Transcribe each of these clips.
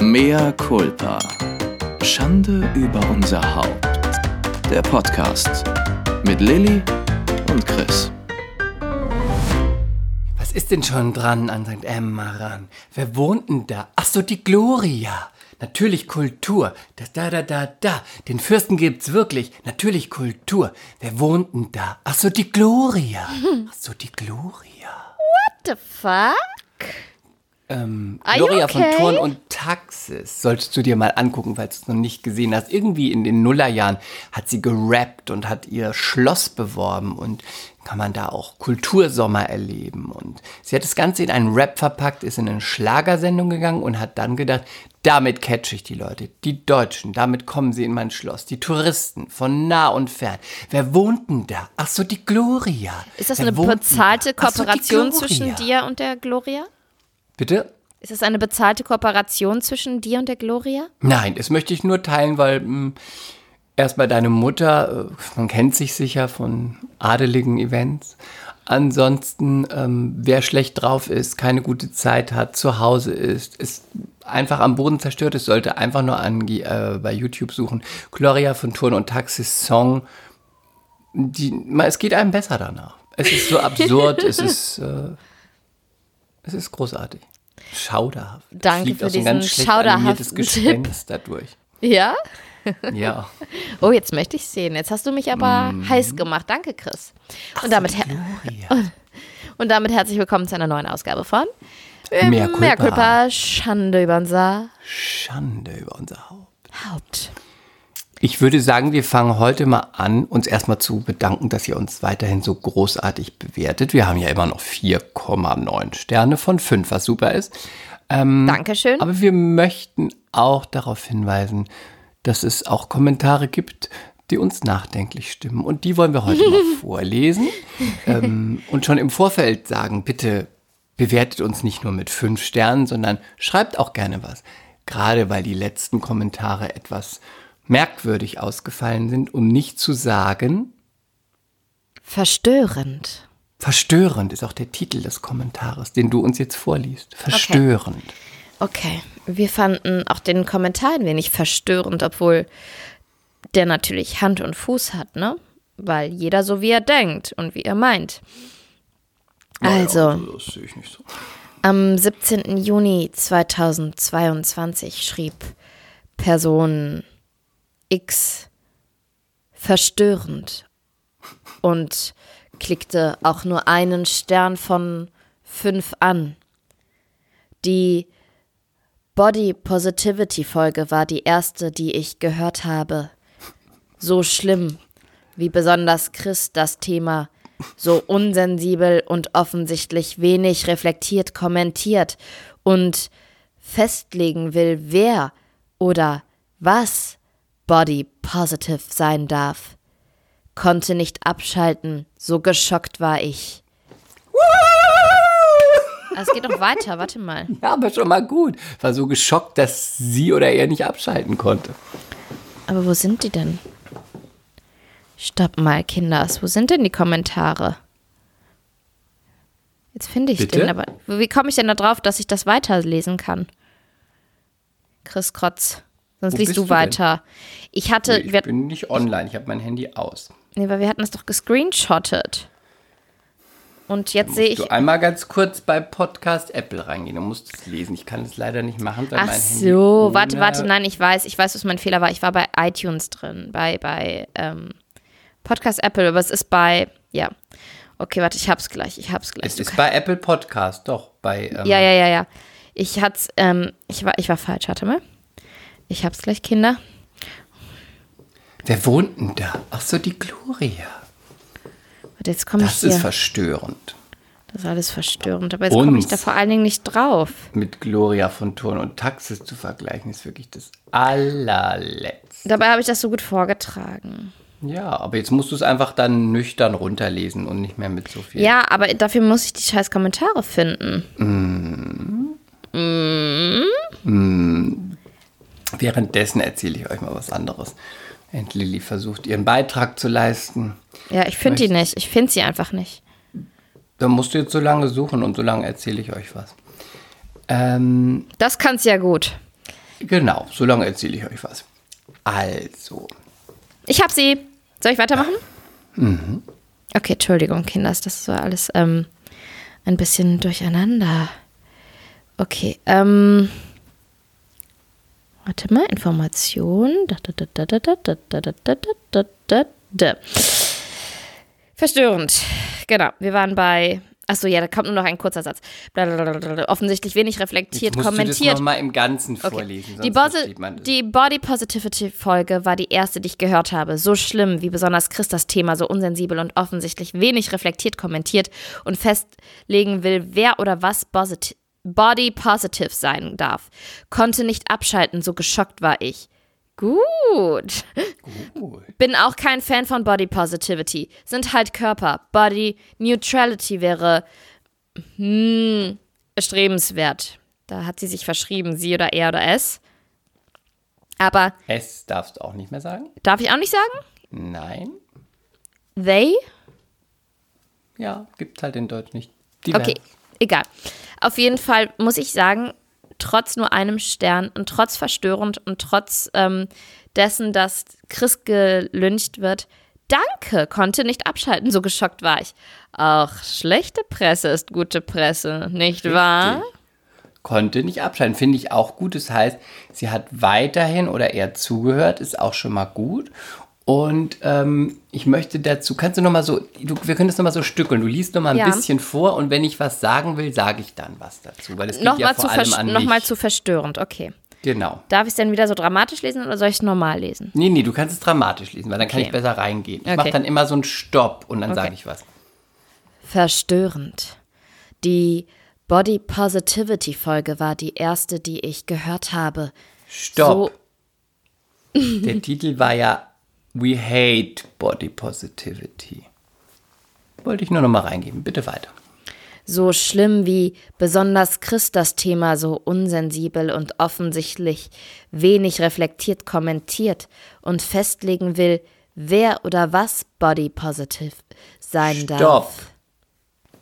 Mea culpa. Schande über unser Haupt. Der Podcast mit Lilly und Chris. Was ist denn schon dran an St. Emma ran? Wer wohnt denn da? Ach so, die Gloria. Natürlich Kultur. Das da, da, da, da. Den Fürsten gibt's wirklich. Natürlich Kultur. Wer wohnt denn da? Ach so, die Gloria. Ach so, die Gloria. What the fuck? Ähm, Gloria okay? von Turn und Taxis solltest du dir mal angucken, falls du es noch nicht gesehen hast. Irgendwie in den Nullerjahren hat sie gerappt und hat ihr Schloss beworben und kann man da auch Kultursommer erleben. Und sie hat das Ganze in einen Rap verpackt, ist in eine Schlagersendung gegangen und hat dann gedacht, damit catch ich die Leute, die Deutschen, damit kommen sie in mein Schloss, die Touristen von nah und fern. Wer wohnt denn da? Ach so, die Gloria. Ist das Wer eine bezahlte so, Kooperation Gloria. zwischen dir und der Gloria? Bitte? Ist das eine bezahlte Kooperation zwischen dir und der Gloria? Nein, das möchte ich nur teilen, weil mh, erstmal deine Mutter, äh, man kennt sich sicher von adeligen Events. Ansonsten, ähm, wer schlecht drauf ist, keine gute Zeit hat, zu Hause ist, ist einfach am Boden zerstört ist, sollte einfach nur ange äh, bei YouTube suchen. Gloria von Turn und Taxis Song. Die, es geht einem besser danach. Es ist so absurd, es ist, äh, es ist großartig. Schauderhaft. Danke für diesen schauderhaften Gespenst dadurch. Ja? Ja. Oh, jetzt möchte ich sehen. Jetzt hast du mich aber Mhm. heiß gemacht. Danke, Chris. Und damit, Gloria. und damit herzlich willkommen zu einer neuen Ausgabe von. Mehr Culpa, Schande über unser Schande über unser Haupt. Haupt. Ich würde sagen, wir fangen heute mal an, uns erstmal zu bedanken, dass ihr uns weiterhin so großartig bewertet. Wir haben ja immer noch 4,9 Sterne von 5, was super ist. Dankeschön. Aber wir möchten auch darauf hinweisen, dass es auch Kommentare gibt, die uns nachdenklich stimmen. Und die wollen wir heute mal vorlesen ähm, und schon im Vorfeld sagen, bitte bewertet uns nicht nur mit fünf Sternen, sondern schreibt auch gerne was. Gerade weil die letzten Kommentare etwas merkwürdig ausgefallen sind, um nicht zu sagen, Verstörend. verstörend ist auch der Titel des Kommentares, den du uns jetzt vorliest. Verstörend. Okay, wir fanden auch den Kommentar ein wenig verstörend, obwohl der natürlich Hand und Fuß hat, ne? Weil jeder so wie er denkt und wie er meint. Also, Das sehe ich nicht so. am 17. Juni 2022 schrieb Person X verstörend und klickte auch nur einen Stern von fünf an. Die Body Positivity Folge war die erste, die ich gehört habe. So schlimm, wie besonders Chris das Thema so unsensibel und offensichtlich wenig reflektiert kommentiert und festlegen will, wer oder was Body Positive sein darf. Konnte nicht abschalten, so geschockt war ich. Ah, Es geht noch weiter, warte mal. Ja, aber schon mal gut. War so geschockt, dass sie oder er nicht abschalten konnte. Aber wo sind die denn? Stopp mal, Kinders. Wo sind denn die Kommentare? Jetzt finde ich Bitte? den, aber wie komme ich denn da drauf, dass ich das weiterlesen kann? Chris Krotz. Sonst Wo liest bist du du denn? weiter. Ich hatte, Ich wir, bin nicht online, ich habe mein Handy aus. nee, weil wir hatten es doch gescreenshottet. Und jetzt sehe ich. Du einmal ganz kurz bei Podcast Apple reingehen, du musst es lesen. Ich kann es leider nicht machen, weil Ach mein Handy so, warte, warte, nein, ich weiß, ich weiß, was mein Fehler war. Ich war bei iTunes drin, bei, bei ähm, Podcast Apple, aber es ist bei, ja. Okay, warte, ich hab's gleich, ich hab's gleich. Es Du ist bei Apple Podcast, doch. Bei, ähm, Ja, ja, ja, ja. Ich hat's, ähm, ich war, ich war falsch, warte mal. Ich hab's gleich, Kinder. Wer wohnt denn da? Ach so, die Gloria. Warte, jetzt komme ich Das hier. ist verstörend. das ist alles verstörend, aber jetzt komme ich da vor allen Dingen nicht drauf. Mit Gloria von Turn und Taxis zu vergleichen, ist wirklich das allerletzte. Dabei habe ich das so gut vorgetragen. Ja, aber jetzt musst du es einfach dann nüchtern runterlesen und nicht mehr mit so viel. Ja, aber dafür muss ich die scheiß Kommentare finden. Währenddessen erzähle ich euch mal was anderes. Und Lilly versucht, ihren Beitrag zu leisten. Ja, ich finde die nicht. Ich finde sie einfach nicht. Da musst du jetzt so lange suchen und so lange erzähle ich euch was. Ähm, Das kannst ja gut. Genau, so lange erzähle ich euch was. Also, Ich hab sie. Soll ich weitermachen? Mhm. Okay, Entschuldigung, Kinders, das war alles ähm, ein bisschen durcheinander. Okay, ähm. Da, da, da. Verstörend. Genau, wir waren bei. Achso, ja, da kommt nur noch ein kurzer Satz. Blablabla. Offensichtlich wenig reflektiert, jetzt musst du das kommentiert. nochmal im Ganzen vorlesen, sonst Die, das. die Body Positivity Folge war die erste, die ich gehört habe. So schlimm, wie besonders Chris das Thema so unsensibel und offensichtlich wenig reflektiert kommentiert und festlegen will, wer oder was posit Body Positive sein darf. Konnte nicht abschalten, so geschockt war ich. Gut. Bin auch kein Fan von Body Positivity. Sind halt Körper. Body Neutrality wäre hm, erstrebenswert. Da hat sie sich verschrieben, sie oder er oder es. Aber Es darfst du auch nicht mehr sagen? darf ich auch nicht sagen? Nein. They? Ja, gibt's halt in Deutsch nicht. Divers. Okay, egal. Auf jeden Fall muss ich sagen, trotz nur einem Stern und trotz verstörend und trotz ähm, dessen, dass Chris gelyncht wird, danke, konnte nicht abschalten, so geschockt war ich. Auch schlechte Presse ist gute Presse, nicht wahr? Richtig. Konnte nicht abschalten, finde ich auch gut. Das heißt, sie hat weiterhin oder eher zugehört, ist auch schon mal gut. Und ähm, ich möchte dazu, kannst du noch mal so, du, wir können das noch mal so stückeln. Du liest noch mal ein Ja. bisschen vor und wenn ich was sagen will, sage ich dann was dazu, weil es geht ja Nochmal vor zu, allem an noch mal mich. zu verstörend, okay. Genau. Darf ich es denn wieder so dramatisch lesen oder soll ich es normal lesen? Nee, nee, du kannst es dramatisch lesen, weil dann kann Okay. ich besser reingehen. Ich Okay. mache dann immer so einen Stopp und dann Okay. sage ich was. Verstörend. Die Body Positivity Folge war die erste, die ich gehört habe. Stopp. Der Titel war ja We Hate Body Positivity. Wollte ich nur noch mal reingeben. Bitte weiter. So schlimm wie besonders Chris das Thema so unsensibel und offensichtlich wenig reflektiert kommentiert und festlegen will, wer oder was Body Positive sein Stopp. darf.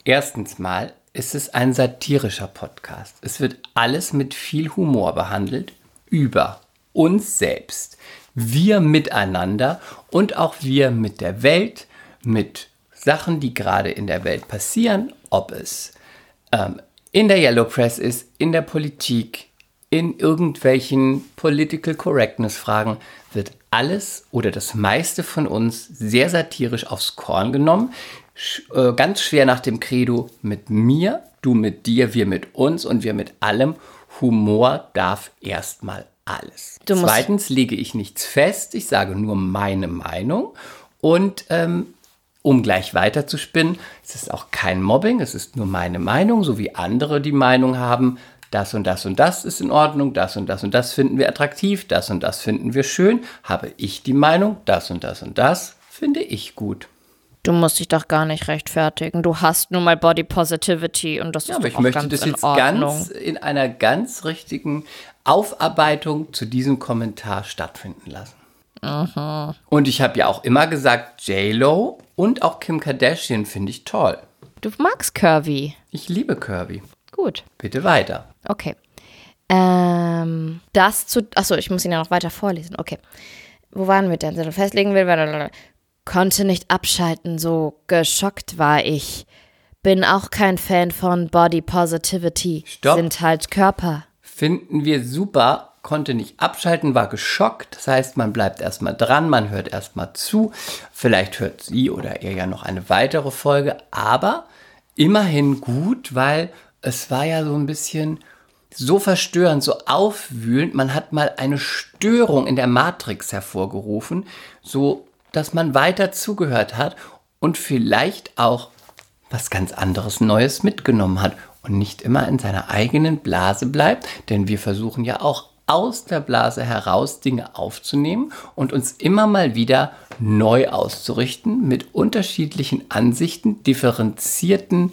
Erstens mal ist es ein satirischer Podcast. Es wird alles mit viel Humor behandelt über uns selbst, wir miteinander und auch wir mit der Welt, mit Sachen, die gerade in der Welt passieren, ob es ähm, in der Yellow Press ist, in der Politik, in irgendwelchen Political Correctness Fragen, wird alles oder das meiste von uns sehr satirisch aufs Korn genommen. Sch äh, ganz schwer nach dem Credo mit mir, du mit dir, wir mit uns und wir mit allem. Humor darf erstmal alles. Du Zweitens lege ich nichts fest, ich sage nur meine Meinung und ähm, um gleich weiter zu spinnen, es ist auch kein Mobbing, es ist nur meine Meinung, so wie andere die Meinung haben, das und das und das ist in Ordnung, das und das und das finden wir attraktiv, das und das finden wir schön, habe ich die Meinung, das und das und das finde ich gut. Du musst dich doch gar nicht rechtfertigen. Du hast nun mal Body Positivity und das Ja, ist aber ich möchte das jetzt ganz in einer ganz richtigen Aufarbeitung zu diesem Kommentar stattfinden lassen. Und ich habe ja auch immer gesagt, J-Lo und auch Kim Kardashian finde ich toll. Du magst Curvy. Ich liebe Kirby. Gut. Bitte weiter. Okay. Ähm, das zu. Achso, ich muss ihn ja noch weiter vorlesen. Okay. Wo waren wir denn? Festlegen will. Konnte nicht abschalten, so geschockt war ich. Bin auch kein Fan von Body Positivity. Stopp. Sind halt Körper. Finden wir super, konnte nicht abschalten, war geschockt. Das heißt, man bleibt erstmal dran, man hört erstmal zu. Vielleicht hört sie oder er ja noch eine weitere Folge, aber immerhin gut, weil es war ja so ein bisschen so verstörend, so aufwühlend. Man hat mal eine Störung in der Matrix hervorgerufen, so dass man weiter zugehört hat und vielleicht auch was ganz anderes Neues mitgenommen hat und nicht immer in seiner eigenen Blase bleibt, denn wir versuchen ja auch aus der Blase heraus Dinge aufzunehmen und uns immer mal wieder neu auszurichten mit unterschiedlichen Ansichten, differenzierten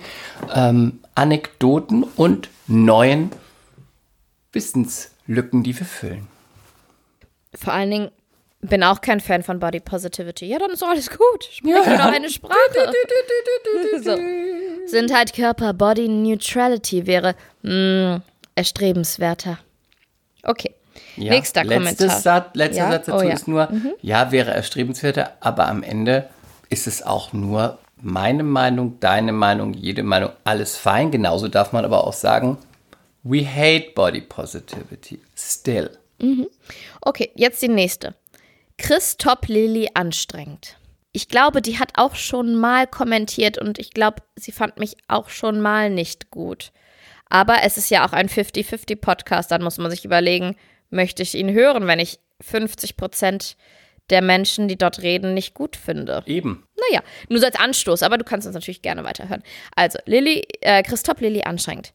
ähm, Anekdoten und neuen Wissenslücken, die wir füllen. Vor allen Dingen bin auch kein Fan von Body Positivity. Ja, dann ist doch alles gut. Spreche doch eine Sprache. so. Sind halt Körper. Body Neutrality wäre mh, erstrebenswerter. Okay. Ja, Nächster Kommentar. Satz, letzter Ja? Satz dazu Oh ja. ist nur, ja, wäre erstrebenswerter, aber am Ende ist es auch nur meine Meinung, deine Meinung, jede Meinung, alles fein. Genauso darf man aber auch sagen, we hate body positivity. Still. Okay, jetzt die nächste. Chris Top Lilly anstrengend. Ich glaube, die hat auch schon mal kommentiert und ich glaube, sie fand mich auch schon mal nicht gut. Aber es ist ja auch ein 50-50-Podcast, dann muss man sich überlegen, möchte ich ihn hören, wenn ich 50 Prozent der Menschen, die dort reden, nicht gut finde. Eben. Naja, nur so als Anstoß, aber du kannst uns natürlich gerne weiterhören. Also, Lilly, äh, Christoph Lilly anstrengend.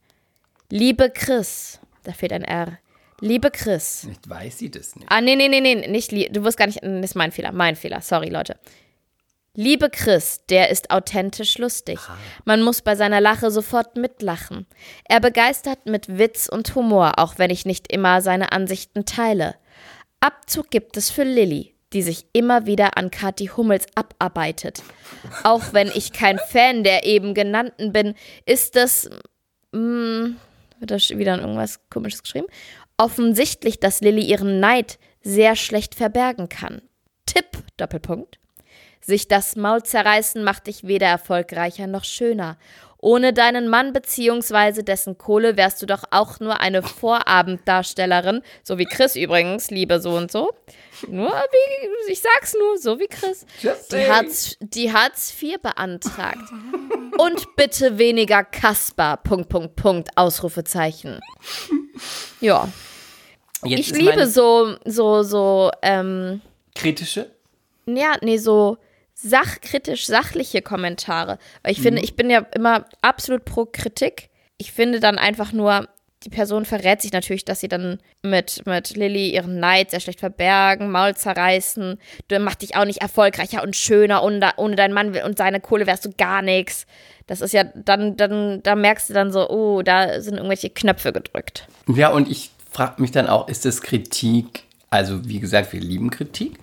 Liebe Chris, da fehlt ein R. Liebe Chris. Nicht weiß sie das nicht. Ah, nee, nee, nee, nee, nicht, li- du wirst gar nicht, das ist mein Fehler, mein Fehler, sorry, Leute. Liebe Chris, der ist authentisch lustig. Man muss bei seiner Lache sofort mitlachen. Er begeistert mit Witz und Humor, auch wenn ich nicht immer seine Ansichten teile. Abzug gibt es für Lilly, die sich immer wieder an Kathi Hummels abarbeitet. Auch wenn ich kein Fan der eben genannten bin, ist es mm, wird da wieder irgendwas komisches geschrieben. Offensichtlich, dass Lilly ihren Neid sehr schlecht verbergen kann. Tipp, Doppelpunkt. Sich das Maul zerreißen macht dich weder erfolgreicher noch schöner. Ohne deinen Mann bzw. dessen Kohle wärst du doch auch nur eine Vorabenddarstellerin, so wie Chris übrigens, liebe so und so. Nur wie, ich sag's nur, so wie Chris. Just Die. Hartz, die Hartz IV beantragt. Und bitte weniger Kasper, Punkt, Punkt, Punkt, Ausrufezeichen. Ja, Jetzt ich liebe so, so, so, ähm, kritische. ja, nee, so sachkritisch sachliche Kommentare. Weil ich finde, ich bin ja immer absolut pro Kritik. Ich finde dann einfach nur, die Person verrät sich natürlich, dass sie dann mit, mit Lilly ihren Neid sehr schlecht verbergen, Maul zerreißen. Du machst dich auch nicht erfolgreicher und schöner. Ohne, da- ohne deinen Mann und seine Kohle wärst du gar nichts. Das ist ja, dann, dann, da merkst du dann so, oh, da sind irgendwelche Knöpfe gedrückt. Ja, und ich frage mich dann auch, ist das Kritik, also wie gesagt, wir lieben Kritik,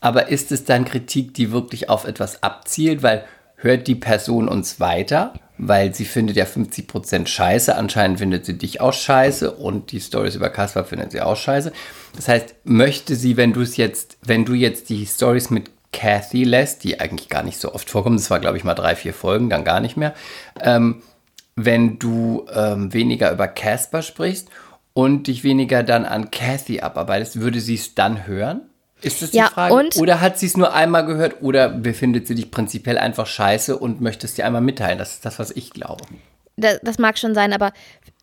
aber ist es dann Kritik, die wirklich auf etwas abzielt, weil hört die Person uns weiter, weil sie findet ja 50% scheiße, anscheinend findet sie dich auch scheiße. Und die Stories über Kaspar findet sie auch scheiße. Das heißt, möchte sie, wenn du es jetzt, wenn du jetzt die Stories mit Kathy lässt, die eigentlich gar nicht so oft vorkommen, das war glaube ich mal drei, vier Folgen, dann gar nicht mehr, ähm, wenn du ähm, weniger über Casper sprichst und dich weniger dann an Kathy abarbeitest, würde sie es dann hören? Ist das die Ja, Frage? und- oder hat sie es nur einmal gehört oder befindet sie dich prinzipiell einfach scheiße und möchte es dir einmal mitteilen? Das ist das, was ich glaube. das, das mag schon sein, aber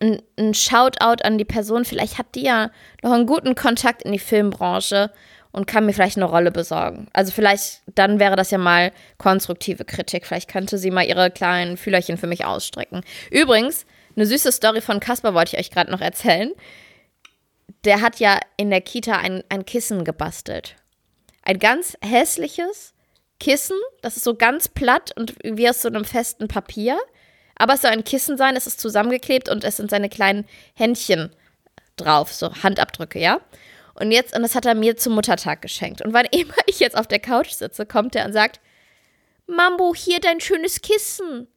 ein, ein Shoutout an die Person, vielleicht hat die ja noch einen guten Kontakt in die Filmbranche und kann mir vielleicht eine Rolle besorgen. Also vielleicht, dann wäre das ja mal konstruktive Kritik. Vielleicht könnte sie mal ihre kleinen Fühlerchen für mich ausstrecken. Übrigens, eine süße Story von Kasper wollte ich euch gerade noch erzählen. Der hat ja in der Kita ein, ein Kissen gebastelt. Ein ganz hässliches Kissen, das ist so ganz platt und wie aus so einem festen Papier. Aber es soll ein Kissen sein, es ist zusammengeklebt und es sind seine kleinen Händchen drauf, so Handabdrücke, ja? Und jetzt, und das hat er mir zum Muttertag geschenkt. Und wann immer ich jetzt auf der Couch sitze, kommt er und sagt, Mambo, hier dein schönes Kissen.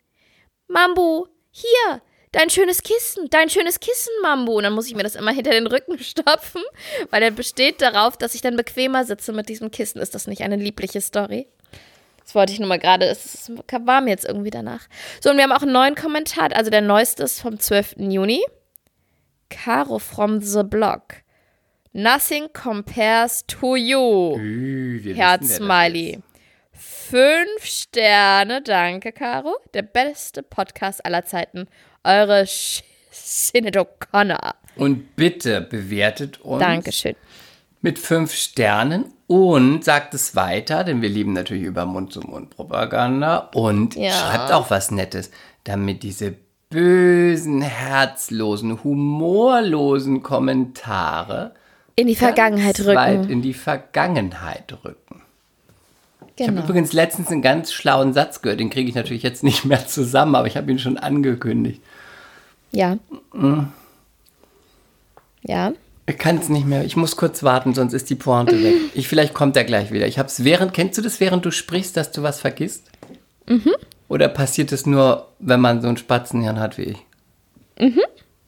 Mambo, hier, dein schönes Kissen, dein schönes Kissen, Mambo. Und dann muss ich mir das immer hinter den Rücken stopfen, weil er besteht darauf, dass ich dann bequemer sitze mit diesem Kissen. Ist das nicht eine liebliche Story? Das wollte ich nur mal gerade, es war mir jetzt irgendwie danach. So, und wir haben auch einen neuen Kommentar, also der neueste ist vom 12. Juni. Caro from the Block. Nothing compares to you. Herz-Smiley. Fünf Sterne, danke, Caro. Der beste Podcast aller Zeiten. Eure Sch- Sinead O'Connor. Und bitte bewertet uns Dankeschön. mit fünf Sternen und sagt es weiter, denn wir lieben natürlich über Mund-zu-Mund-Propaganda und Ja. schreibt auch was Nettes, damit diese bösen, herzlosen, humorlosen Kommentare In die Vergangenheit ganz weit rücken. in die Vergangenheit rücken. Ich habe Genau. übrigens letztens einen ganz schlauen Satz gehört, den kriege ich natürlich jetzt nicht mehr zusammen, aber ich habe ihn schon angekündigt. Ja. Ja. Ich kann es nicht mehr. Ich muss kurz warten, sonst ist die Pointe weg. Ich, vielleicht kommt er gleich wieder. Ich hab's während, kennst du das, während du sprichst, dass du was vergisst? Mhm. Oder passiert es nur, wenn man so ein Spatzenhirn hat wie ich? Mhm.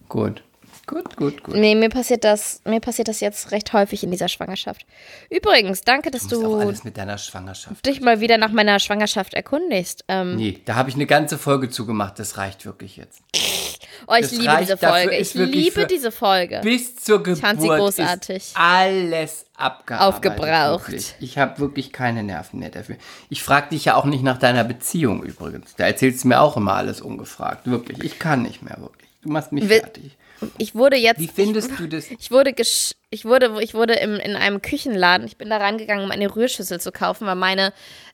Gut, Gut, gut, gut. Nee, mir passiert das, mir passiert das jetzt recht häufig in dieser Schwangerschaft. Übrigens, danke, dass Du du alles mit deiner Schwangerschaft. dich mal wieder nach meiner Schwangerschaft erkundigst. Ähm, Nee, da habe ich eine ganze Folge zugemacht. Das reicht wirklich jetzt. oh, ich das liebe reicht diese Folge. Ich liebe diese Folge. Bis zur Geburt fand sie großartig. ist alles abgearbeitet. Aufgebraucht. Wirklich. Ich habe wirklich keine Nerven mehr dafür. Ich frage dich ja auch nicht nach deiner Beziehung übrigens. Da erzählst du mir auch immer alles ungefragt. Wirklich. Ich kann nicht mehr wirklich. Du machst mich Wi- fertig. Ich wurde jetzt. Wie findest du das? Ich wurde, gesch ich wurde, ich wurde im, in einem Küchenladen, ich bin da reingegangen, um eine Rührschüssel zu kaufen, weil meine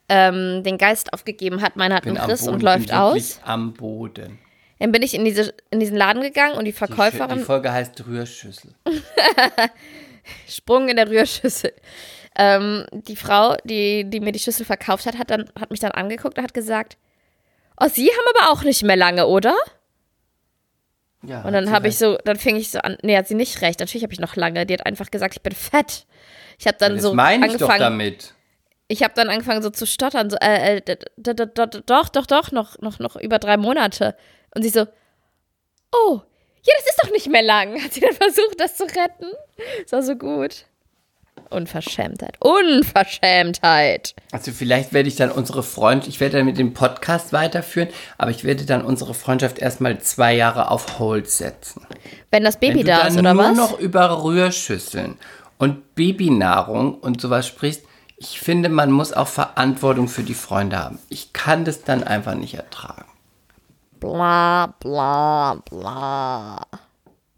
ähm, den Geist aufgegeben hat. Meine hat einen Riss und läuft aus. am Boden. Dann bin ich in, diese, in diesen Laden gegangen und die Die, Verkäuferin die Folge heißt Rührschüssel. Sprung in der Rührschüssel. Ähm, die Frau, die, die mir die Schüssel verkauft hat, hat, dann, hat mich dann angeguckt und hat gesagt, oh, Sie haben aber auch nicht mehr lange, oder? Ja, Und dann habe ich so, dann fing ich so an, nee, hat sie nicht recht. Natürlich habe ich noch lange. Die hat einfach gesagt, ich bin fett. Ich habe dann Das so meine ich doch angefangen, damit. ich habe dann angefangen so zu stottern, so, äh, äh, doch, doch, doch, noch, noch, noch über drei Monate. Und sie so, oh, ja, das ist doch nicht mehr lang. Hat sie dann versucht, das zu retten? Das war so gut. Unverschämtheit. Unverschämtheit. Also vielleicht werde ich dann unsere Freundschaft, ich werde dann mit dem Podcast weiterführen, aber ich werde dann unsere Freundschaft erstmal zwei Jahre auf Hold setzen. Wenn das Baby Wenn du da ist, oder nur was? noch über Rührschüsseln und Babynahrung und sowas sprichst, ich finde, man muss auch Verantwortung für die Freunde haben. Ich kann das dann einfach nicht ertragen. Bla, bla, bla.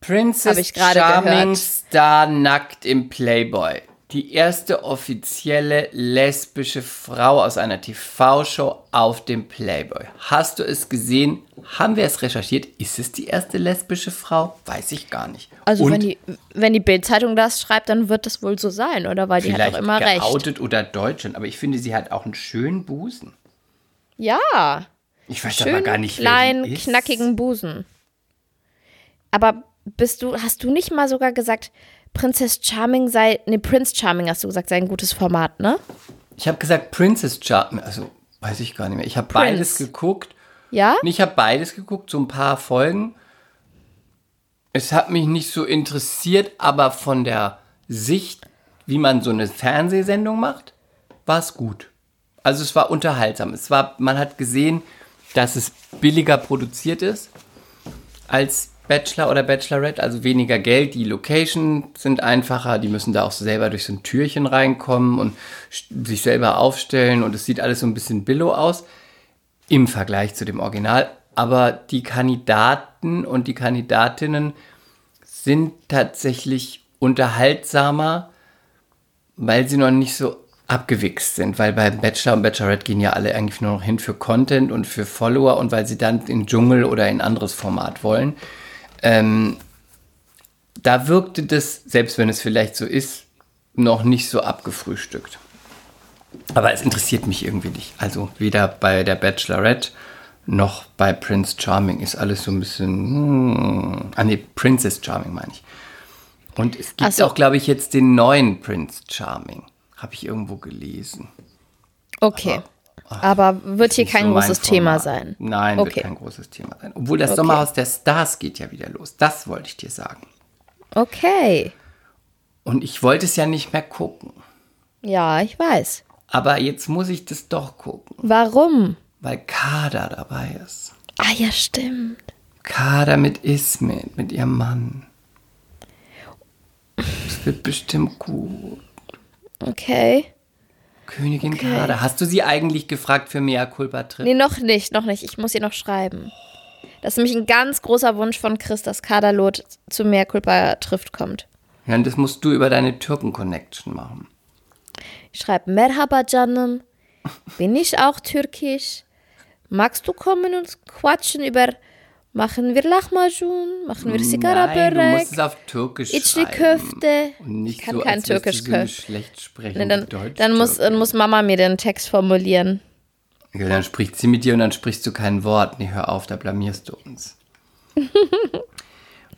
Princess Charming gehört. Star nackt im Playboy. Die erste offizielle lesbische Frau aus einer TV-Show auf dem Playboy. Hast du es gesehen? Haben wir es recherchiert? Ist es die erste lesbische Frau? Weiß ich gar nicht. Also Und wenn die, wenn die Bildzeitung das schreibt, dann wird das wohl so sein, oder? Weil die hat auch immer recht. geoutet oder Deutschland, aber ich finde, sie hat auch einen schönen Busen. Ja, Ich weiß aber schön gar nicht, kleinen, ist. knackigen Busen. Aber bist du, hast du nicht mal sogar gesagt, Princess Charming sei, ne, Prince Charming hast du gesagt, sei ein gutes Format, ne? Ich habe gesagt Princess Charming, also weiß ich gar nicht mehr. Ich habe beides geguckt. Ja? Ich habe beides geguckt, so ein paar Folgen. Es hat mich nicht so interessiert, aber von der Sicht, wie man so eine Fernsehsendung macht, war es gut. Also es war unterhaltsam. Es war, man hat gesehen, dass es billiger produziert ist als Bachelor oder Bachelorette, also weniger Geld. Die Locations sind einfacher, die müssen da auch selber durch so ein Türchen reinkommen und sich selber aufstellen und es sieht alles so ein bisschen billo aus im Vergleich zu dem Original. Aber die Kandidaten und die Kandidatinnen sind tatsächlich unterhaltsamer, weil sie noch nicht so abgewichst sind. Weil bei Bachelor und Bachelorette gehen ja alle eigentlich nur noch hin für Content und für Follower und weil sie dann in Dschungel oder in anderes Format wollen. Ähm, da wirkte das, selbst wenn es vielleicht so ist, noch nicht so abgefrühstückt. Aber es interessiert mich irgendwie nicht. Also weder bei der Bachelorette noch bei Prince Charming ist alles so ein bisschen. Hm, ah, nee, Princess Charming meine ich. Und es gibt so. auch, glaube ich, jetzt den neuen Prince Charming. Habe ich irgendwo gelesen. Okay. Aber wird hier kein so großes Thema sein. Nein, Okay. wird kein großes Thema sein. Obwohl das Okay. Sommerhaus der Stars geht ja wieder los. Das wollte ich dir sagen. Okay. Und ich wollte es ja nicht mehr gucken. Ja, ich weiß. Aber jetzt muss ich das doch gucken, Warum? weil Kader dabei ist. Ah ja, stimmt. Kader mit Ismet, mit ihrem Mann. Es wird bestimmt gut. Okay. Königin Kader. Hast du sie eigentlich gefragt für Mea Culpa Trip? Nee, noch nicht, noch nicht. Ich muss ihr noch schreiben. Das ist nämlich ein ganz großer Wunsch von Chris, dass Kaderlot zu mehr Culpa trifft kommt. Ja, und das musst du über deine Türken-Connection machen. Ich schreibe Merhaba Canım. Bin ich auch türkisch? Magst du kommen und quatschen über machen wir Lahmacun, machen wir Sigara Nein, du musst es auf Türkisch İçli. Köfte. Nicht Ich kann so, kein Türkisch so schlecht sprechen. Nee, dann, dann, muss, dann muss Mama mir den Text formulieren. Ja, dann spricht sie mit dir und dann sprichst du kein Wort. Nee, hör auf, da blamierst du uns.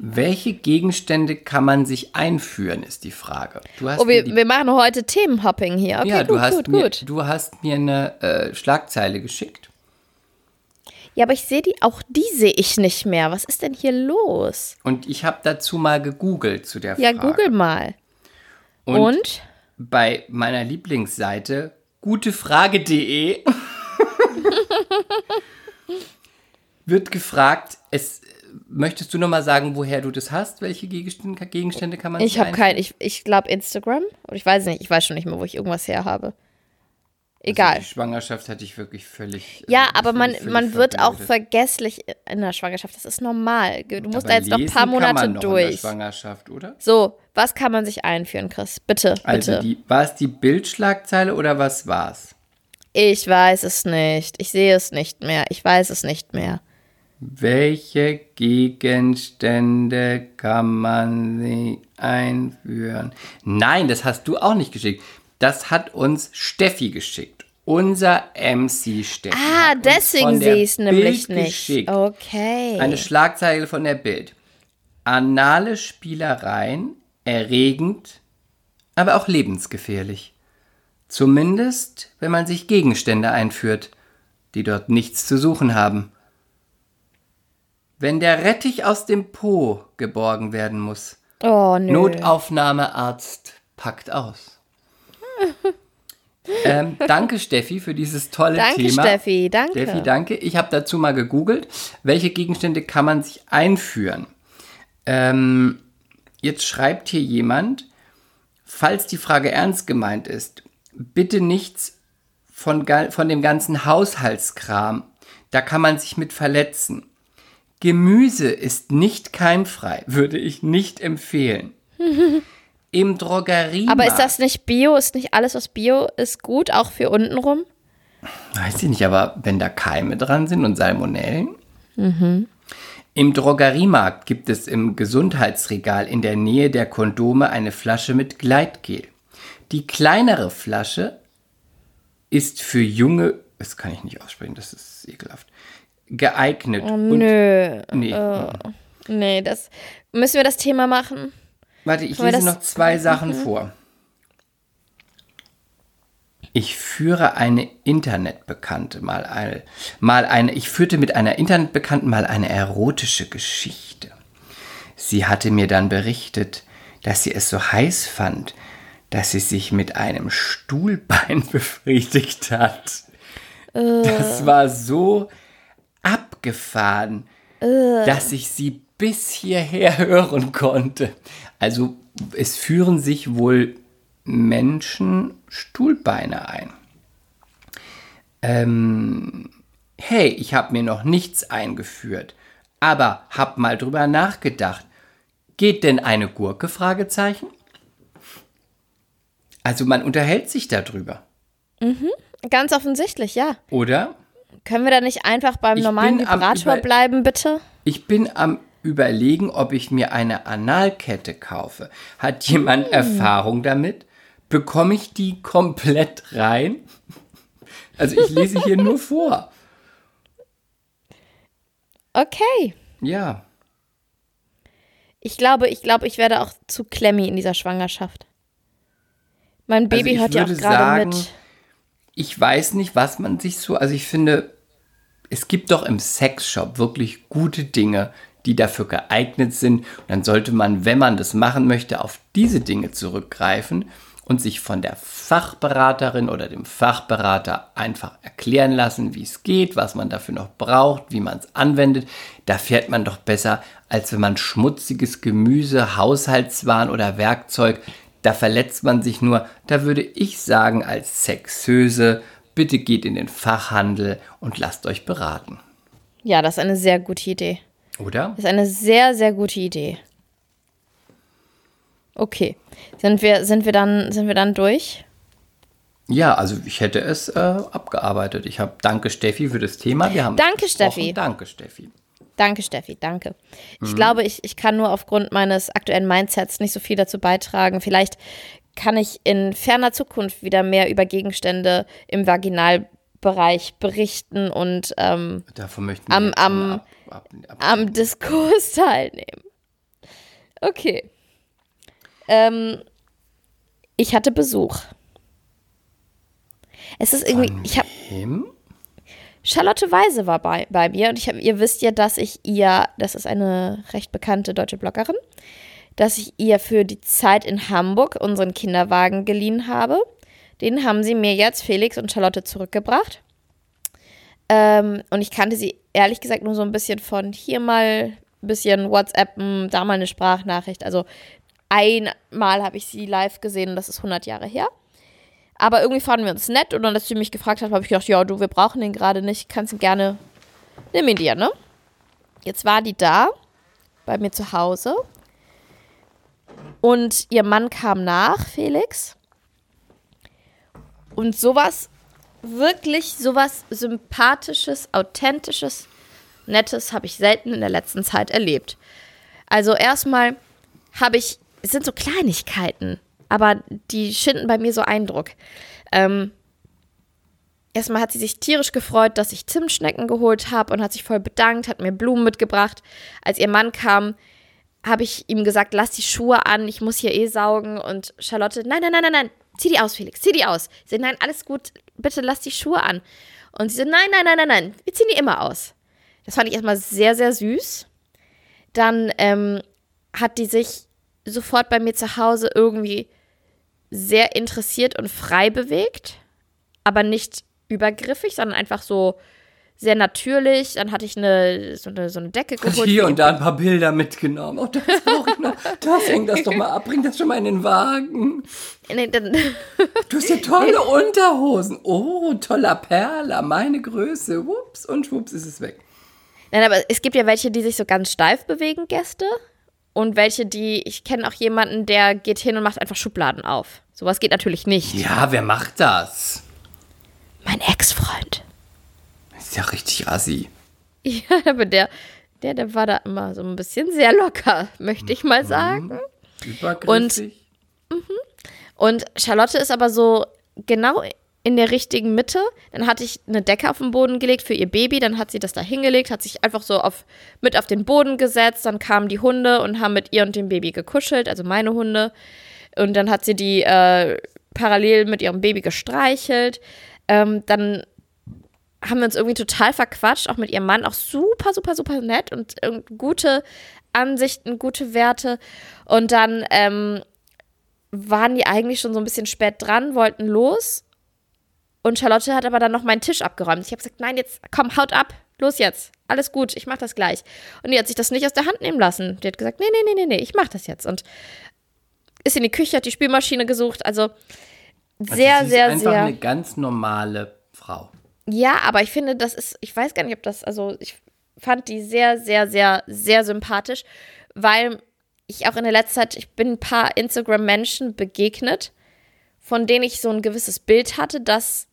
Welche Gegenstände kann man sich einführen, ist die Frage. Oh, wir, die, wir machen heute Themenhopping hier. Okay, ja, gut, du hast gut, mir, gut. du hast mir eine äh, Schlagzeile geschickt. Ja, aber ich sehe die, auch die sehe ich nicht mehr. Was ist denn hier los? Und ich habe dazu mal gegoogelt zu der Ja, Frage. google mal. Und, Und? bei meiner Lieblingsseite gutefrage.de wird gefragt, es, möchtest du noch mal sagen, woher du das hast? Welche Gegenstände, Gegenstände kann man Ich habe einführen? kein, ich, ich glaube Instagram. Oder ich weiß nicht, ich weiß schon nicht mehr, wo ich irgendwas her habe. Egal. Also die Schwangerschaft hatte ich wirklich völlig. ja, äh, aber man, völlig man wird auch vergesslich in der Schwangerschaft. Das ist normal. Du musst Aber da jetzt noch ein paar Monate noch In der durch. Schwangerschaft, oder? So, was kann man sich einführen, Chris? Bitte, Also bitte. die, war es die Bildschlagzeile oder was war's? ich weiß es nicht. Ich sehe es nicht mehr. Ich weiß es nicht mehr. Welche Gegenstände kann man sich einführen? Nein, das hast du auch nicht geschickt. Das hat uns Steffi geschickt. Unser MC Steffi. Ah, deswegen sehe ich es nämlich nicht. Geschickt. Okay. Eine Schlagzeile von der Bild. Anale Spielereien, erregend, aber auch lebensgefährlich. Zumindest, wenn man sich Gegenstände einführt, die dort nichts zu suchen haben. Wenn der Rettich aus dem Po geborgen werden muss. oh, nö. Notaufnahmearzt packt aus. Ähm, danke, Steffi, für dieses tolle Danke, Thema. Steffi, danke. Steffi, danke. Ich habe dazu mal gegoogelt, welche Gegenstände kann man sich einführen. Ähm, jetzt schreibt hier jemand, falls die Frage ernst gemeint ist, bitte nichts von, von dem ganzen Haushaltskram. Da kann man sich mit verletzen. Gemüse ist nicht keimfrei, würde ich nicht empfehlen. Im Drogeriemarkt. Aber ist das nicht Bio? Ist nicht alles, was Bio ist, gut, auch für untenrum? Weiß ich nicht, aber wenn da Keime dran sind und Salmonellen. Im Drogeriemarkt gibt es im Gesundheitsregal in der Nähe der Kondome eine Flasche mit Gleitgel. Die kleinere Flasche ist für junge, das kann ich nicht aussprechen, das ist ekelhaft, geeignet. und, Nö. Nee. Nee, das. Müssen wir das Thema machen? Warte, ich lese noch zwei Sachen vor. Ich führe eine Internetbekannte mal eine, mal eine, ich führte mit einer Internetbekannten mal eine erotische Geschichte. Sie hatte mir dann berichtet, dass sie es so heiß fand, dass sie sich mit einem Stuhlbein befriedigt hat. Das war so abgefahren, dass ich sie bis hierher hören konnte. Also es führen sich wohl Menschen Stuhlbeine ein. Ähm, hey, ich habe mir noch nichts eingeführt, aber hab mal drüber nachgedacht. Geht denn eine Gurke? Fragezeichen. Also man unterhält sich darüber, Ganz offensichtlich, ja. oder? Können wir da nicht einfach beim Ich normalen Vibrator bleiben, bitte? Ich bin am überlegen, ob ich mir eine Analkette kaufe. Hat jemand Erfahrung damit? Bekomme ich die komplett rein? Also ich lese hier nur vor. Okay. Ja. Ich glaube, ich glaube, ich werde auch zu klemmi in dieser Schwangerschaft. Mein Baby ich hört ja auch gerade mit. Ich weiß nicht, was man sich so. Also ich finde, es gibt doch im Sexshop wirklich gute Dinge, die dafür geeignet sind. Und dann sollte man, wenn man das machen möchte, auf diese Dinge zurückgreifen und sich von der Fachberaterin oder dem Fachberater einfach erklären lassen, wie es geht, was man dafür noch braucht, wie man es anwendet. Da fährt man doch besser, als wenn man schmutziges Gemüse, Haushaltswaren oder Werkzeug, da verletzt man sich nur. Da würde ich sagen, als Sexöse, bitte geht in den Fachhandel und lasst euch beraten. Ja, das ist eine sehr gute Idee. Oder? Das ist eine sehr, sehr gute Idee. Okay. Sind wir, sind wir, dann, sind wir dann durch? Ja, also ich hätte es äh, abgearbeitet. Ich habe Danke Steffi für das Thema. Wir haben Danke. Steffi. Danke Steffi. Danke, Steffi, danke. Mhm. Ich glaube, ich, ich kann nur aufgrund meines aktuellen Mindsets nicht so viel dazu beitragen. Vielleicht kann ich in ferner Zukunft wieder mehr über Gegenstände im Vaginalbereich berichten und ähm, Davon möchten Am- wir schon am- ab, ab, am Diskurs teilnehmen. Okay. Ähm, ich hatte Besuch. Es ist irgendwie, ich Wem? Charlotte Weise war bei, bei mir und ich hab, ihr wisst ja, dass ich ihr, das ist eine recht bekannte deutsche Bloggerin, dass ich ihr für die Zeit in Hamburg unseren Kinderwagen geliehen habe. Den haben sie mir jetzt, Felix und Charlotte, zurückgebracht. Ähm, und ich kannte sie ehrlich gesagt nur so ein bisschen von hier mal ein bisschen WhatsAppen, da mal eine Sprachnachricht. Also einmal habe ich sie live gesehen und das ist 100 Jahre her. Aber irgendwie fanden wir uns nett und dann, als sie mich gefragt hat, habe ich gedacht, ja, du, wir brauchen den gerade nicht, kannst ihn gerne, nimm ihn dir, ne? Jetzt war die da, bei mir zu Hause. Und ihr Mann kam nach, Felix. Und sowas, wirklich sowas Sympathisches, Authentisches, Nettes habe ich selten in der letzten Zeit erlebt. Also erstmal habe ich, es sind so Kleinigkeiten, aber die schinden bei mir so Eindruck. Ähm, erstmal hat sie sich tierisch gefreut, dass ich Zimtschnecken geholt habe und hat sich voll bedankt, hat mir Blumen mitgebracht. Als ihr Mann kam, habe ich ihm gesagt, lass die Schuhe an, ich muss hier eh saugen. Und Charlotte, nein, nein, nein, nein, nein, zieh die aus, Felix, zieh die aus. Ich so, nein, alles gut, bitte lass die Schuhe an. Und sie so, nein, nein, nein, nein, nein, wir ziehen die immer aus. Das fand ich erstmal sehr, sehr süß. Dann ähm, hat die sich sofort bei mir zu Hause irgendwie sehr interessiert und frei bewegt, aber nicht übergriffig, sondern einfach so sehr natürlich. Dann hatte ich eine, so, eine, so eine Decke geholt. hier und da ein paar Bilder mitgenommen. Oh, das brauche ich noch. Das hängt das doch mal ab. Bring das schon mal in den Wagen. Nee, Du hast ja tolle Unterhosen. Oh, toller Perler. Meine Größe. Wups und schwupps ist es weg. Nein, aber es gibt ja welche, die sich so ganz steif bewegen, Gäste. Und welche, die, ich kenne auch jemanden, der geht hin und macht einfach Schubladen auf. Sowas geht natürlich nicht. Ja, wer macht das? Mein Ex-Freund. Ist ja richtig assi. Ja, aber der, der, der war da immer so ein bisschen sehr locker, möchte ich mal sagen. Übergriffig. Und Charlotte ist aber so genau in der richtigen Mitte. Dann hatte ich eine Decke auf den Boden gelegt für ihr Baby. Dann hat sie das da hingelegt, hat sich einfach so auf, mit auf den Boden gesetzt. Dann kamen die Hunde und haben mit ihr und dem Baby gekuschelt, also meine Hunde. Und dann hat sie die äh, parallel mit ihrem Baby gestreichelt. Ähm, dann haben wir uns irgendwie total verquatscht, auch mit ihrem Mann, auch super, super, super nett und gute Ansichten, gute Werte. Und dann ähm, waren die eigentlich schon so ein bisschen spät dran, wollten los. Und Charlotte hat aber dann noch meinen Tisch abgeräumt. Ich habe gesagt, nein, jetzt komm, haut ab, los jetzt, alles gut, ich mach das gleich. Und die hat sich das nicht aus der Hand nehmen lassen. Die hat gesagt, nee, nee, nee, nee, nee, ich mach das jetzt. Und ist in die Küche, hat die Spülmaschine gesucht. Also sehr, also sie sehr, ist einfach sehr. eine ganz normale Frau. Ja, aber ich finde, das ist, ich weiß gar nicht, ob das, also ich fand die sehr, sehr, sehr, sehr sympathisch, weil ich auch in der letzten Zeit, ich bin ein paar Instagram-Menschen begegnet, von denen ich so ein gewisses Bild hatte, das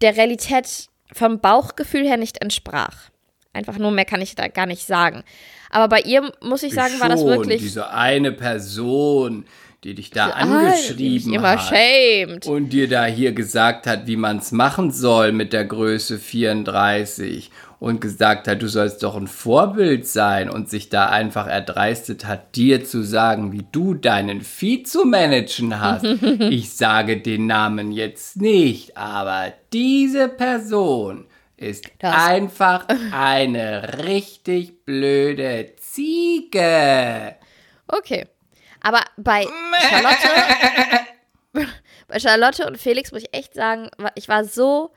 der Realität vom Bauchgefühl her nicht entsprach. Einfach nur mehr kann ich da gar nicht sagen. Aber bei ihr, muss ich sagen, war das Schon, wirklich. Diese eine Person, die dich da Ah, angeschrieben immer hat. schämt. und dir da hier gesagt hat, wie man es machen soll mit der Größe 34 und gesagt hat, du sollst doch ein Vorbild sein und sich da einfach erdreistet hat, dir zu sagen, wie du deinen Vieh zu managen hast. ich sage den Namen jetzt nicht, aber diese Person ist Das- einfach eine richtig blöde Ziege. Okay. Aber bei Charlotte, bei Charlotte und Felix muss ich echt sagen, ich war so,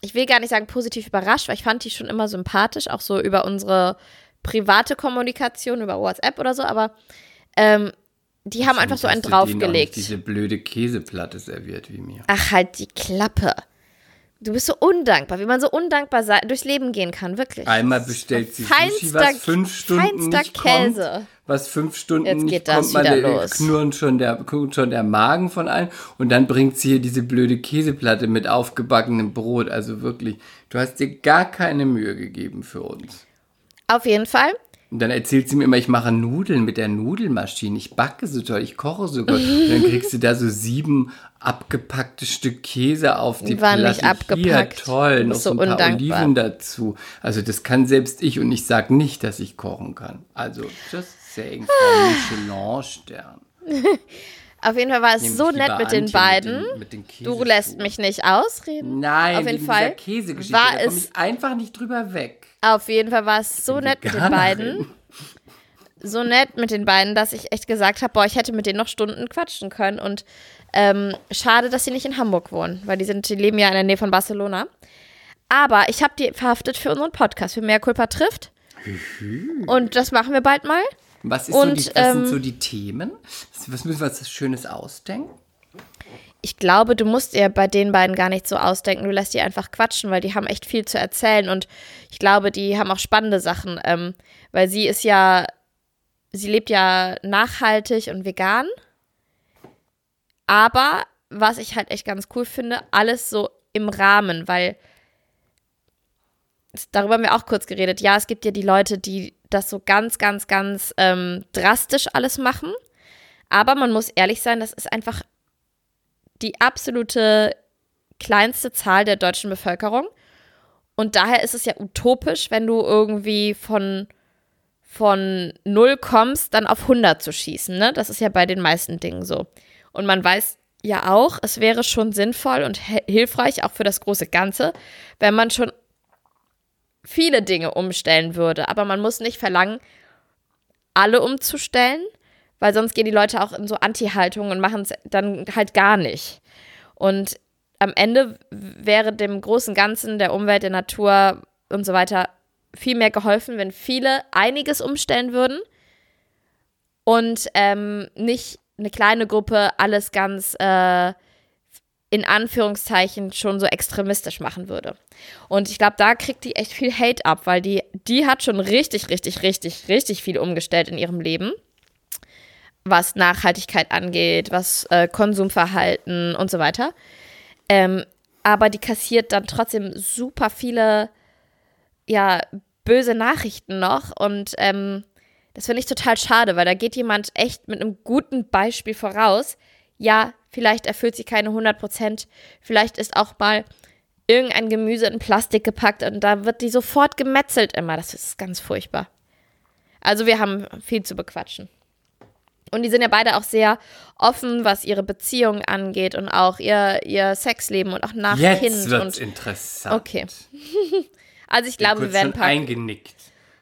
ich will gar nicht sagen positiv überrascht, weil ich fand die schon immer sympathisch, auch so über unsere private Kommunikation, über WhatsApp oder so, aber ähm, die haben einfach so einen draufgelegt. diese blöde Käseplatte serviert wie mir. Ach, halt die Klappe. Du bist so undankbar, wie man so undankbar durchs Leben gehen kann, wirklich. Einmal bestellt sie Sushi, was fünf Stunden feinster Käse. Was fünf Stunden Jetzt geht das kommt, man, wieder los. knurrt schon der, knurrt schon der Magen von allen. Und dann bringt sie hier diese blöde Käseplatte mit aufgebackenem Brot. Also wirklich, du hast dir gar keine Mühe gegeben für uns. Auf jeden Fall. Und dann erzählt sie mir immer, ich mache Nudeln mit der Nudelmaschine. Ich backe so toll, ich koche so gut. Und dann kriegst du da so sieben abgepackte Stück Käse auf die Die waren Platte. nicht abgepackt. Hier, toll, noch so so ein paar undankbar. Oliven dazu. Also das kann selbst ich und ich sage nicht, dass ich kochen kann. Also just saying, Frau Michelin-Stern. Auf jeden Fall war es Nehme so nett mit den Antje beiden. den- mit den du lässt mich nicht ausreden. Nein, auf jeden Fall Käsegeschichte, war da komme es ich einfach nicht drüber weg. Auf jeden Fall war es so nett mit den Veganerin. beiden. So nett mit den beiden, dass ich echt gesagt habe, boah, ich hätte mit denen noch Stunden quatschen können. Und ähm, schade, dass sie nicht in Hamburg wohnen, weil die sind, die leben ja in der Nähe von Barcelona. Aber ich habe die verhaftet für unseren Podcast, für Mehr Culpa trifft. Und das machen wir bald mal. Was, ist Und, so die, was ähm, sind so die Themen? Was müssen wir uns Schönes ausdenken? Ich glaube, du musst dir bei den beiden gar nicht so ausdenken. Du lässt die einfach quatschen, weil die haben echt viel zu erzählen. Und ich glaube, die haben auch spannende Sachen. Ähm, weil sie ist ja, sie lebt ja nachhaltig und vegan. Aber was ich halt echt ganz cool finde, alles so im Rahmen, weil darüber haben wir auch kurz geredet. Ja, es gibt ja die Leute, die das so ganz, ganz, ganz ähm, drastisch alles machen. Aber man muss ehrlich sein, das ist einfach die absolute kleinste Zahl der deutschen Bevölkerung. Und daher ist es ja utopisch, wenn du irgendwie von, von 0 kommst, dann auf 100 zu schießen. Ne? Das ist ja bei den meisten Dingen so. Und man weiß ja auch, es wäre schon sinnvoll und hilfreich, auch für das große Ganze, wenn man schon viele Dinge umstellen würde. Aber man muss nicht verlangen, alle umzustellen, weil sonst gehen die Leute auch in so Anti-Haltung und machen es dann halt gar nicht. Und am Ende wäre dem großen Ganzen der Umwelt, der Natur und so weiter viel mehr geholfen, wenn viele einiges umstellen würden und ähm, nicht eine kleine Gruppe alles ganz äh, in Anführungszeichen schon so extremistisch machen würde. Und ich glaube, da kriegt die echt viel Hate ab, weil die, die hat schon richtig, richtig, richtig, richtig viel umgestellt in ihrem Leben was Nachhaltigkeit angeht, was äh, Konsumverhalten und so weiter. Ähm, aber die kassiert dann trotzdem super viele, ja, böse Nachrichten noch. Und ähm, das finde ich total schade, weil da geht jemand echt mit einem guten Beispiel voraus. Ja, vielleicht erfüllt sie keine 100 Prozent. Vielleicht ist auch mal irgendein Gemüse in Plastik gepackt und da wird die sofort gemetzelt immer. Das ist ganz furchtbar. Also wir haben viel zu bequatschen. Und die sind ja beide auch sehr offen, was ihre Beziehung angeht und auch ihr, ihr Sexleben und auch nach Jetzt Kind. wird's Und, interessant. okay. Also ich glaube, wir werden paar, eingenickt.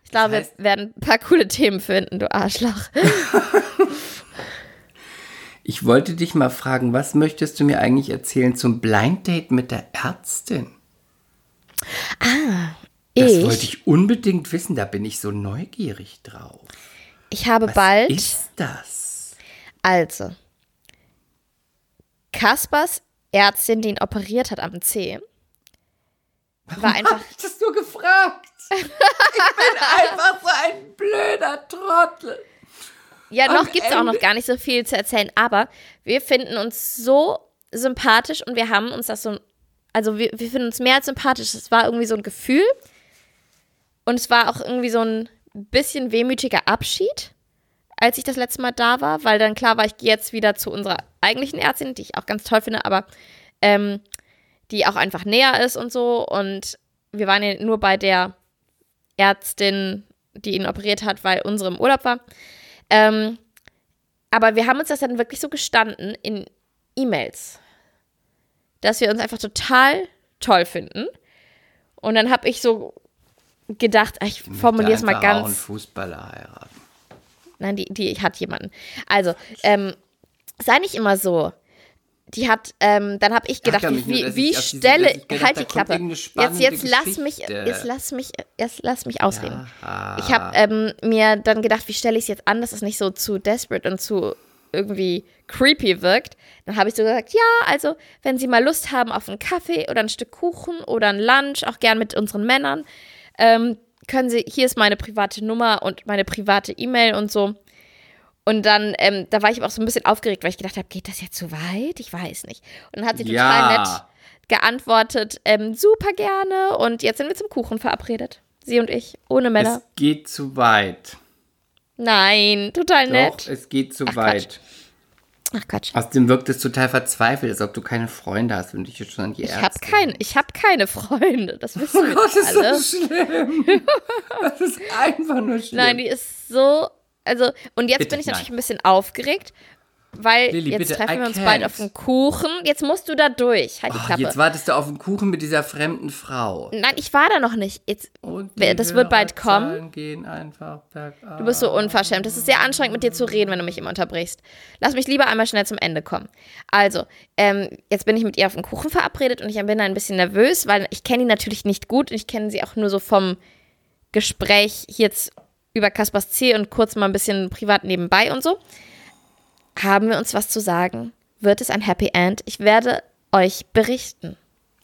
ich glaube, heißt- wir werden ein paar coole Themen finden, du Arschloch. Ich wollte dich mal fragen, was möchtest du mir eigentlich erzählen zum Blind Date mit der Ärztin? Das ich, wollte ich unbedingt wissen, da bin ich so neugierig drauf. ich habe Was bald, ist das? also, Kaspers Ärztin, die ihn operiert hat am C, war einfach Hab ich das nur gefragt? Ich bin einfach so ein blöder Trottel. Ja, Am noch gibt es auch noch gar nicht so viel zu erzählen, aber wir finden uns so sympathisch und wir haben uns das so, also wir, wir finden uns mehr als sympathisch. Es war irgendwie so ein Gefühl und es war auch irgendwie so ein bisschen wehmütiger Abschied, als ich das letzte Mal da war, weil dann klar war, ich gehe jetzt wieder zu unserer eigentlichen Ärztin, die ich auch ganz toll finde, aber ähm, die auch einfach näher ist und so und wir waren ja nur bei der Ärztin, die ihn operiert hat, weil unsere im Urlaub war. Ähm, aber wir haben uns das dann wirklich so gestanden in E-Mails, dass wir uns einfach total toll finden. Und dann habe ich so gedacht, ah, ich formuliere es mal Einfach auch einen ganz. Fußballer heiraten. Nein, die, die hat jemanden. Also, ähm, sei nicht immer so. Die hat, ähm, dann habe ich gedacht, ärgere wie, nur, wie, ich diese- stelle, ich gedacht, halt die Klappe. Jetzt, jetzt lass mich, jetzt lass mich, jetzt lass mich ausreden. Aha. Ich habe ähm, mir dann gedacht, wie stelle ich es jetzt an, dass es nicht so zu desperate und zu irgendwie creepy wirkt. Dann habe ich so gesagt, ja, also wenn Sie mal Lust haben auf einen Kaffee oder ein Stück Kuchen oder ein Lunch, auch gern mit unseren Männern, ähm, können Sie, hier ist meine private Nummer und meine private E-Mail und so. Und dann, ähm, da war ich aber auch so ein bisschen aufgeregt, weil ich gedacht habe, geht das jetzt zu weit? Ich weiß nicht. Und dann hat sie total Ja. nett geantwortet, ähm, super gerne. Und jetzt sind wir zum Kuchen verabredet. Sie und ich, ohne Männer. Es geht zu weit. Nein, total Doch, nett. es geht zu Ach, weit. Ach Quatsch. Außerdem wirkt es total verzweifelt, als ob du keine Freunde hast und dich jetzt schon an die Ich Ärzte. habe kein, ich hab keine Freunde. Das wissen wir Oh Gott, ist alle. das schlimm. Das ist einfach nur schlimm. Nein, die ist so. Also, und jetzt Bitte, bin ich natürlich nein. ein bisschen aufgeregt, weil Lilly, jetzt bitte, treffen I wir uns can't. bald auf den Kuchen. Jetzt musst du da durch. Halt die Oh, Klappe. jetzt wartest du auf den Kuchen mit dieser fremden Frau. Nein, ich war da noch nicht. Jetzt, die das wird bald kommen. Du bist so unverschämt. Es ist sehr anstrengend, mit dir zu reden, wenn du mich immer unterbrichst. Lass mich lieber einmal schnell zum Ende kommen. Also, ähm, jetzt bin ich mit ihr auf den Kuchen verabredet und ich bin ein bisschen nervös, weil ich kenne ihn natürlich nicht gut und ich kenne sie auch nur so vom Gespräch jetzt über Kaspers C und kurz mal ein bisschen privat nebenbei und so. Haben wir uns was zu sagen? Wird es ein Happy End? Ich werde euch berichten.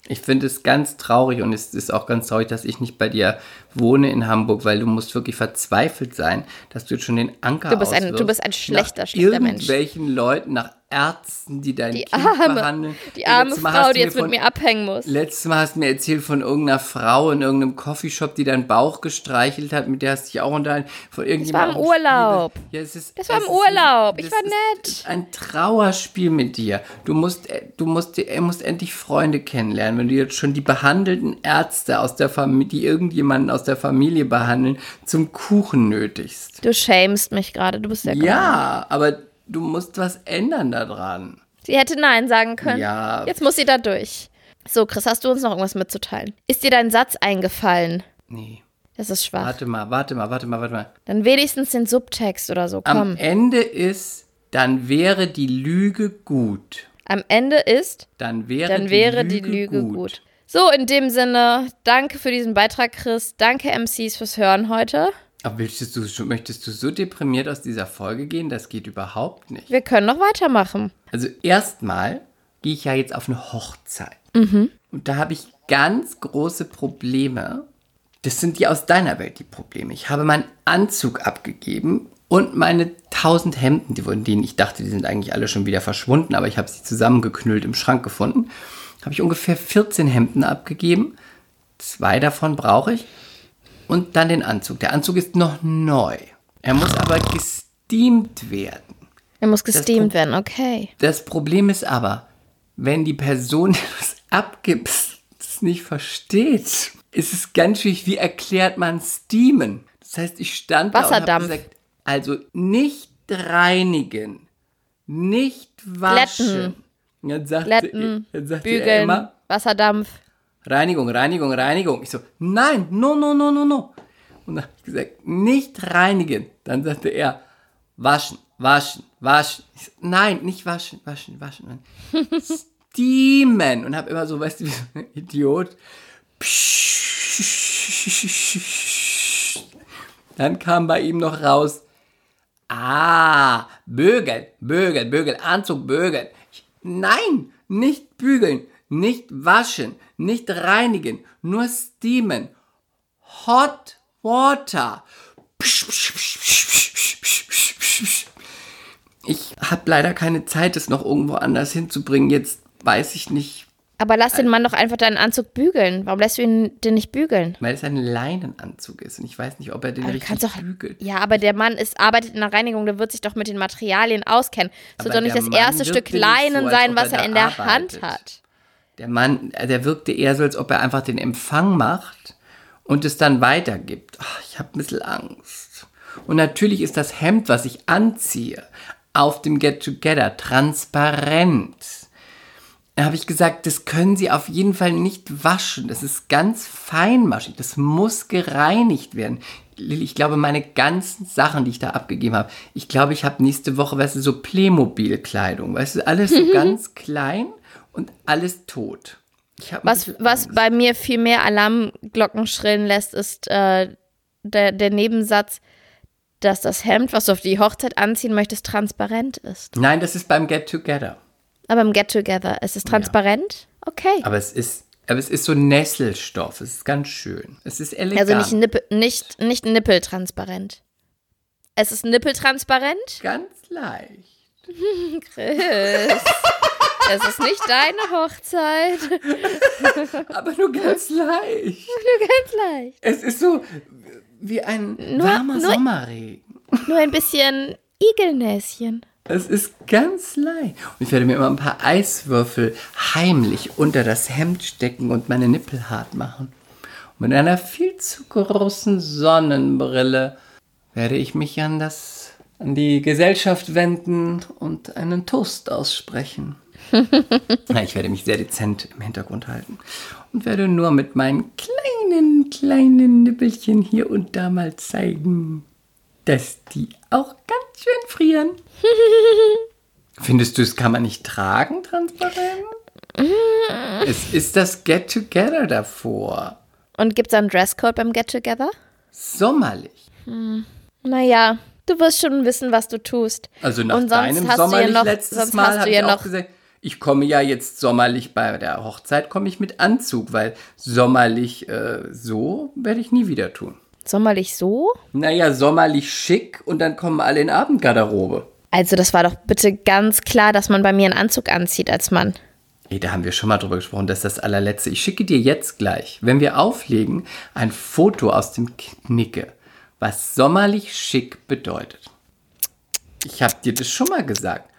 Ich finde es ganz traurig und es ist auch ganz traurig, dass ich nicht bei dir wohne in Hamburg, weil du musst wirklich verzweifelt sein, dass du jetzt schon den Anker Du bist ein- du bist ein schlechter, schlechter Mensch. irgendwelchen Leuten, nach Ärzten, die dein Die Kind arme, behandeln. die arme Letztes Frau, du die jetzt mit von- mir abhängen muss. Letztes Mal hast du mir erzählt von irgendeiner Frau in irgendeinem Coffeeshop, die deinen Bauch gestreichelt hat, mit der hast du dich auch unterhalten. Von war irgendjemandem im Urlaub. Ja, es ist, Das war im ist Urlaub. Ein, Ich das war ist nett. Ein Trauerspiel mit dir. Du musst, äh, du musst, er musst endlich Freunde kennenlernen, wenn du jetzt schon die behandelten Ärzte aus der Familie, die irgendjemanden aus der Familie behandeln, zum Kuchen nötigst. Du shamest mich gerade, du bist sehr gemein. Ja, aber du musst was ändern daran. Sie hätte Nein sagen können. Ja. Jetzt muss sie da durch. So, Chris, hast du uns noch irgendwas mitzuteilen? Ist dir dein Satz eingefallen? Nee. Das ist schwach. Warte mal, warte mal, warte mal, warte mal. Dann wenigstens den Subtext oder so. Am Komm. Ende ist, dann wäre die Lüge gut. Am Ende ist, Dann wäre, dann wäre die Lüge gut. So, in dem Sinne, danke für diesen Beitrag, Chris. Danke, MCs, fürs Hören heute. Aber möchtest du, möchtest du so deprimiert aus dieser Folge gehen? Das geht überhaupt nicht. Wir können noch weitermachen. Also erstmal gehe ich ja jetzt auf eine Hochzeit. Mhm. Und da habe ich ganz große Probleme. Das sind die aus deiner Welt, die Probleme. Ich habe meinen Anzug abgegeben und meine tausend Hemden, die von denen ich dachte, die sind eigentlich alle schon wieder verschwunden, aber ich habe sie zusammengeknüllt im Schrank gefunden. Habe ich ungefähr 14 Hemden abgegeben. Zwei davon brauche ich. Und dann den Anzug. Der Anzug ist noch neu. Er muss aber gesteamt werden. Er muss gesteamt werden, okay. Das Problem ist aber, wenn die Person, die du es abgibst, das nicht versteht, ist es ganz schwierig, wie erklärt man Steamen? Das heißt, ich stand da und Wasserdampf. habe gesagt, also nicht reinigen, nicht waschen. Glätten. Dann sagte, Glätten, dann sagte bügeln, immer, Wasserdampf. Reinigung, Reinigung, Reinigung. Ich so, nein, no, no, no, no, no. Und dann habe ich gesagt, nicht reinigen. Dann sagte er, waschen, waschen, waschen. So, nein, nicht waschen, waschen, waschen. Steamen. Und habe immer so, weißt du, wie so ein Idiot. Dann kam bei ihm noch raus, ah, bügeln, bügeln, bügeln, Anzug bügeln. Ich, nein, nicht bügeln, nicht waschen, nicht reinigen, nur steamen. Hot water. Ich habe leider keine Zeit, es noch irgendwo anders hinzubringen. Jetzt weiß ich nicht, Aber lass den Mann doch einfach deinen Anzug bügeln. Warum lässt du ihn den nicht bügeln? weil es ein Leinenanzug ist und ich weiß nicht, ob er den Aber richtig doch, bügelt. ja, aber der Mann ist, arbeitet in der Reinigung, der wird sich doch mit den Materialien auskennen. Aber soll doch nicht das erste Stück Leinen so, sein, er was er da in der arbeitet. Hand hat. Der Mann, äh, der wirkte eher so, als ob er einfach den Empfang macht und es dann weitergibt. Ach, ich habe ein bisschen Angst. Und natürlich ist das Hemd, was ich anziehe, auf dem Get Together transparent. Da habe ich gesagt, das können Sie auf jeden Fall nicht waschen. Das ist ganz feinmaschig. Das muss gereinigt werden. Lilly, ich glaube, meine ganzen Sachen, die ich da abgegeben habe, ich glaube, ich habe nächste Woche, weißt du, so Playmobil-Kleidung. Weißt du, alles so ganz klein und alles tot. Was, was bei mir viel mehr Alarmglocken schrillen lässt, ist äh, der, der Nebensatz, dass das Hemd, was du auf die Hochzeit anziehen möchtest, transparent ist. Nein, das ist beim Get Together. Aber im Get Together ist es transparent? Okay. Aber es ist, aber es ist so Nesselstoff. Es ist ganz schön. Es ist elegant. Also nicht, Nippel, nicht, nicht nippeltransparent. Es ist nippeltransparent? ganz leicht. Chris. Es ist nicht deine Hochzeit. Aber nur ganz leicht. Nur ganz leicht. Es ist so wie ein warmer nur- Sommerregen. Nur ein bisschen Igelnäschen. Es ist ganz leicht. Und ich werde mir immer ein paar Eiswürfel heimlich unter das Hemd stecken und meine Nippel hart machen. Und mit einer viel zu großen Sonnenbrille werde ich mich an das an die Gesellschaft wenden und einen Toast aussprechen. Ich werde mich sehr dezent im Hintergrund halten und werde nur mit meinen kleinen, kleinen Nippelchen hier und da mal zeigen, dass die auch ganz schön frieren. Findest du, es kann man nicht tragen, transparent? es ist das Get-Together davor. Und gibt es einen Dresscode beim Get Together? Sommerlich. Naja, du wirst schon wissen, was du tust. Also nach Und sonst deinem hast du ja sommerlich noch- letztes sonst Mal hast du ja noch- gesagt, ich komme ja jetzt sommerlich bei der Hochzeit, komme ich mit Anzug, weil sommerlich äh, so werde ich nie wieder tun. Sommerlich so? Naja, sommerlich schick und dann kommen alle in Abendgarderobe. Also, das war doch bitte ganz klar, dass man bei mir einen Anzug anzieht als Mann. Ey, da haben wir schon mal drüber gesprochen, das ist das allerletzte. Ich schicke dir jetzt gleich, wenn wir auflegen, ein Foto aus dem Knicke, was sommerlich schick bedeutet. Ich habe dir das schon mal gesagt.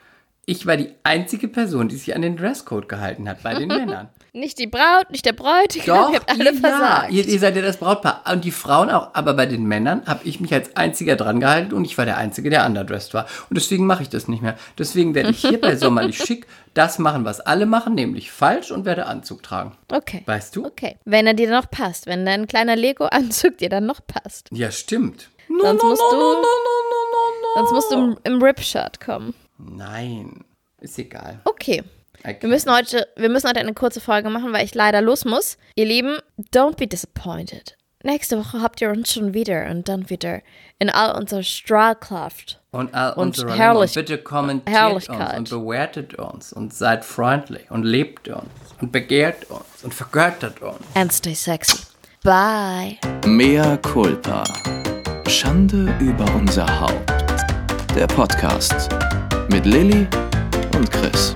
Ich war die einzige Person, die sich an den Dresscode gehalten hat bei den Männern. Nicht die Braut, nicht der Bräutigam, Doch, ihr habt alle ja, versagt. ihr, ihr seid ja das Brautpaar. Und die Frauen auch. Aber bei den Männern habe ich mich als einziger dran gehalten und ich war der Einzige, der underdressed war. Und deswegen mache ich das nicht mehr. Deswegen werde ich hier bei Sommerlich Schick das machen, was alle machen, nämlich falsch und werde Anzug tragen. Okay. Weißt du? Okay. Wenn er dir noch passt, wenn dein kleiner Lego-Anzug dir dann noch passt. Ja, stimmt. Sonst musst du, no, no, no, sonst musst du im, im Rip-Shirt kommen. Nein, ist egal. Okay. Okay. Wir müssen, heute, wir müssen heute eine kurze Folge machen, weil ich leider los muss. Ihr Lieben, don't be disappointed. Nächste Woche habt ihr uns schon wieder und dann wieder in all unserer Strahlkraft. Und all und unsere Herrlich- Länder, bitte kommentiert uns und bewertet uns und seid freundlich und liebt uns und begehrt uns und vergöttert uns. And stay sexy. Bye. Mea culpa. Schande über unser Haupt. Der Podcast mit Lilly und Chris.